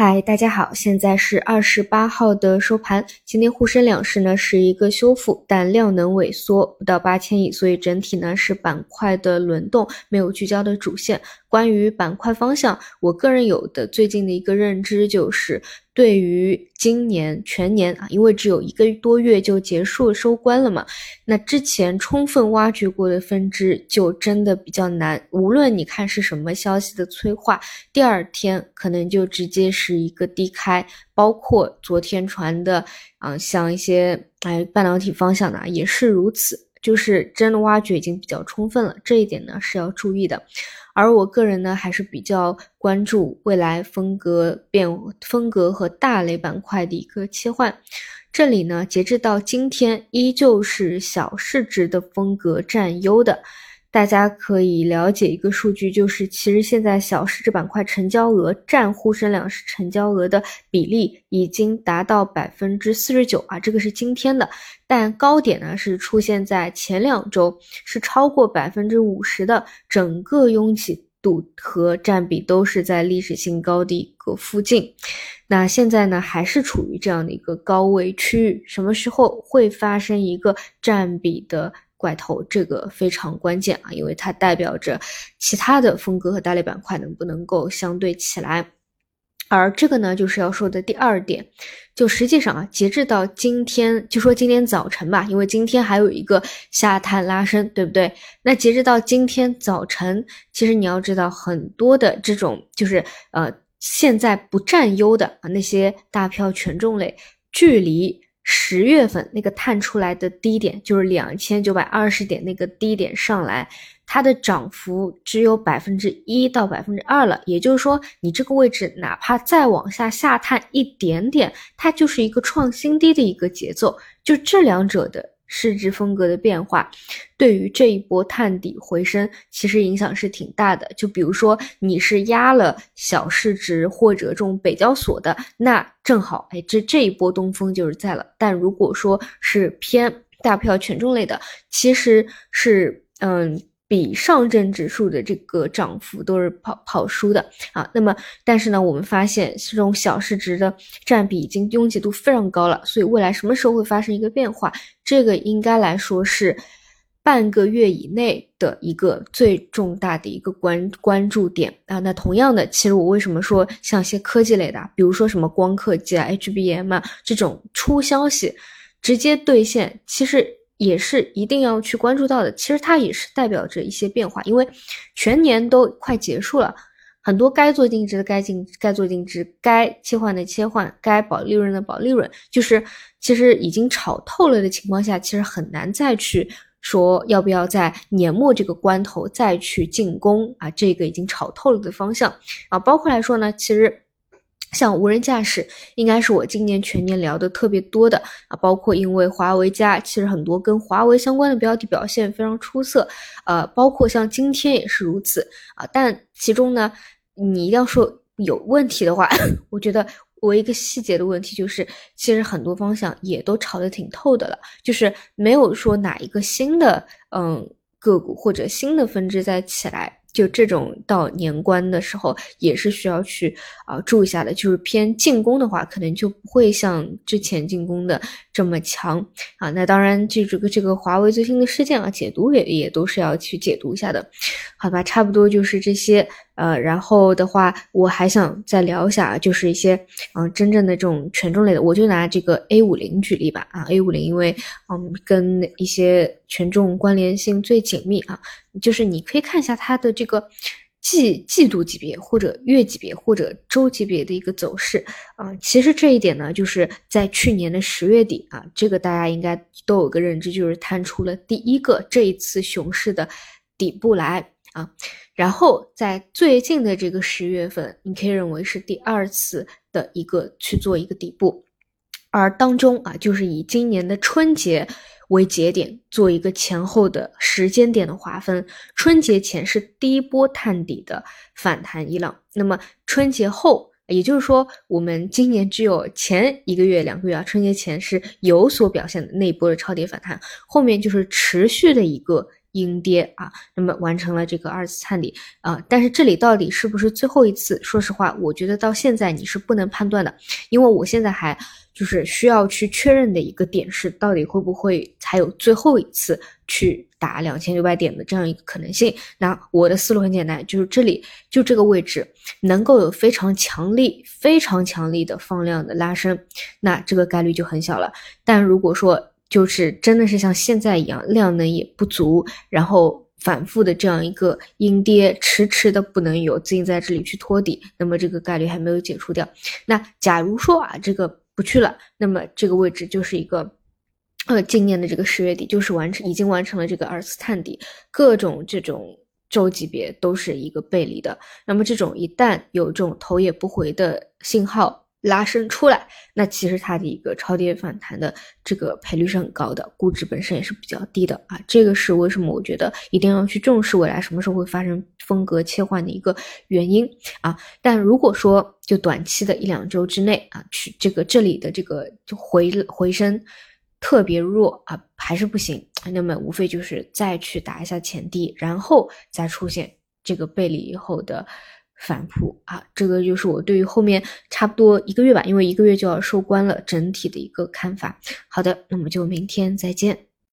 嗨，大家好，现在是二十八号的收盘。今天沪深两市呢是一个修复，但量能萎缩不到八千亿，所以整体呢是板块的轮动，没有聚焦的主线。关于板块方向，我个人有的最近的一个认知就是。对于今年全年啊，因为只有一个多月就结束收官了嘛，那之前充分挖掘过的分支就真的比较难。无论你看是什么消息的催化，第二天可能就直接是一个低开。包括昨天传的啊，像一些哎半导体方向的也是如此，就是真的挖掘已经比较充分了，这一点呢是要注意的。而我个人呢，还是比较关注未来风格变风格和大类板块的一个切换。这里呢，截至到今天，依旧是小市值的风格占优的。大家可以了解一个数据，就是其实现在小市值板块成交额占沪深两市成交额的比例已经达到百分之四十九啊，这个是今天的，但高点呢是出现在前两周，是超过百分之五十的，整个拥挤度和占比都是在历史性高的一个附近。那现在呢，还是处于这样的一个高位区域，什么时候会发生一个占比的？怪头这个非常关键啊，因为它代表着其他的风格和大类板块能不能够相对起来。而这个呢，就是要说的第二点，就实际上啊，截至到今天，就说今天早晨吧，因为今天还有一个下探拉升，对不对？那截至到今天早晨，其实你要知道，很多的这种就是呃，现在不占优的啊那些大票权重类，距离。十月份那个探出来的低点就是两千九百二十点那个低点上来，它的涨幅只有百分之一到百分之二了。也就是说，你这个位置哪怕再往下下探一点点，它就是一个创新低的一个节奏。就这两者的。市值风格的变化，对于这一波探底回升，其实影响是挺大的。就比如说，你是压了小市值或者这种北交所的，那正好，哎，这这一波东风就是在了。但如果说是偏大票权重类的，其实是，嗯。比上证指数的这个涨幅都是跑跑输的啊，那么但是呢，我们发现这种小市值的占比已经拥挤度非常高了，所以未来什么时候会发生一个变化？这个应该来说是半个月以内的一个最重大的一个关关注点啊。那同样的，其实我为什么说像一些科技类的，比如说什么光刻机啊、HBM 啊这种出消息直接兑现，其实。也是一定要去关注到的，其实它也是代表着一些变化，因为全年都快结束了，很多该做定值的该净该做定值，该切换的切换，该保利润的保利润，就是其实已经炒透了的情况下，其实很难再去说要不要在年末这个关头再去进攻啊，这个已经炒透了的方向啊，包括来说呢，其实。像无人驾驶，应该是我今年全年聊的特别多的啊，包括因为华为家，其实很多跟华为相关的标的表现非常出色，呃，包括像今天也是如此啊。但其中呢，你一定要说有问题的话，我觉得我一个细节的问题就是，其实很多方向也都炒得挺透的了，就是没有说哪一个新的嗯个股或者新的分支再起来。就这种到年关的时候，也是需要去啊注意一下的。就是偏进攻的话，可能就不会像之前进攻的这么强啊。那当然，这这个这个华为最新的事件啊，解读也也都是要去解读一下的，好吧？差不多就是这些。呃，然后的话，我还想再聊一下，就是一些嗯真正的这种权重类的，我就拿这个 A 五零举例吧。啊，A 五零因为嗯跟一些权重关联性最紧密啊，就是你可以看一下它的这个季季度级别或者月级别或者周级别的一个走势啊。其实这一点呢，就是在去年的十月底啊，这个大家应该都有个认知，就是探出了第一个这一次熊市的底部来。啊，然后在最近的这个十月份，你可以认为是第二次的一个去做一个底部，而当中啊，就是以今年的春节为节点，做一个前后的时间点的划分。春节前是第一波探底的反弹一浪，那么春节后，也就是说，我们今年只有前一个月、两个月啊，春节前是有所表现的那一波的超跌反弹，后面就是持续的一个。阴跌啊，那么完成了这个二次探底啊，但是这里到底是不是最后一次？说实话，我觉得到现在你是不能判断的，因为我现在还就是需要去确认的一个点是，到底会不会还有最后一次去打两千六百点的这样一个可能性？那我的思路很简单，就是这里就这个位置能够有非常强力、非常强力的放量的拉升，那这个概率就很小了。但如果说就是真的是像现在一样，量能也不足，然后反复的这样一个阴跌，迟迟的不能有资金在这里去托底，那么这个概率还没有解除掉。那假如说啊，这个不去了，那么这个位置就是一个，呃，今年的这个十月底就是完成，已经完成了这个二次探底，各种这种周级别都是一个背离的。那么这种一旦有这种头也不回的信号。拉升出来，那其实它的一个超跌反弹的这个赔率是很高的，估值本身也是比较低的啊。这个是为什么我觉得一定要去重视未来什么时候会发生风格切换的一个原因啊。但如果说就短期的一两周之内啊，去这个这里的这个就回回升特别弱啊，还是不行，那么无非就是再去打一下前低，然后再出现这个背离以后的。反扑啊，这个就是我对于后面差不多一个月吧，因为一个月就要收官了，整体的一个看法。好的，那么就明天再见。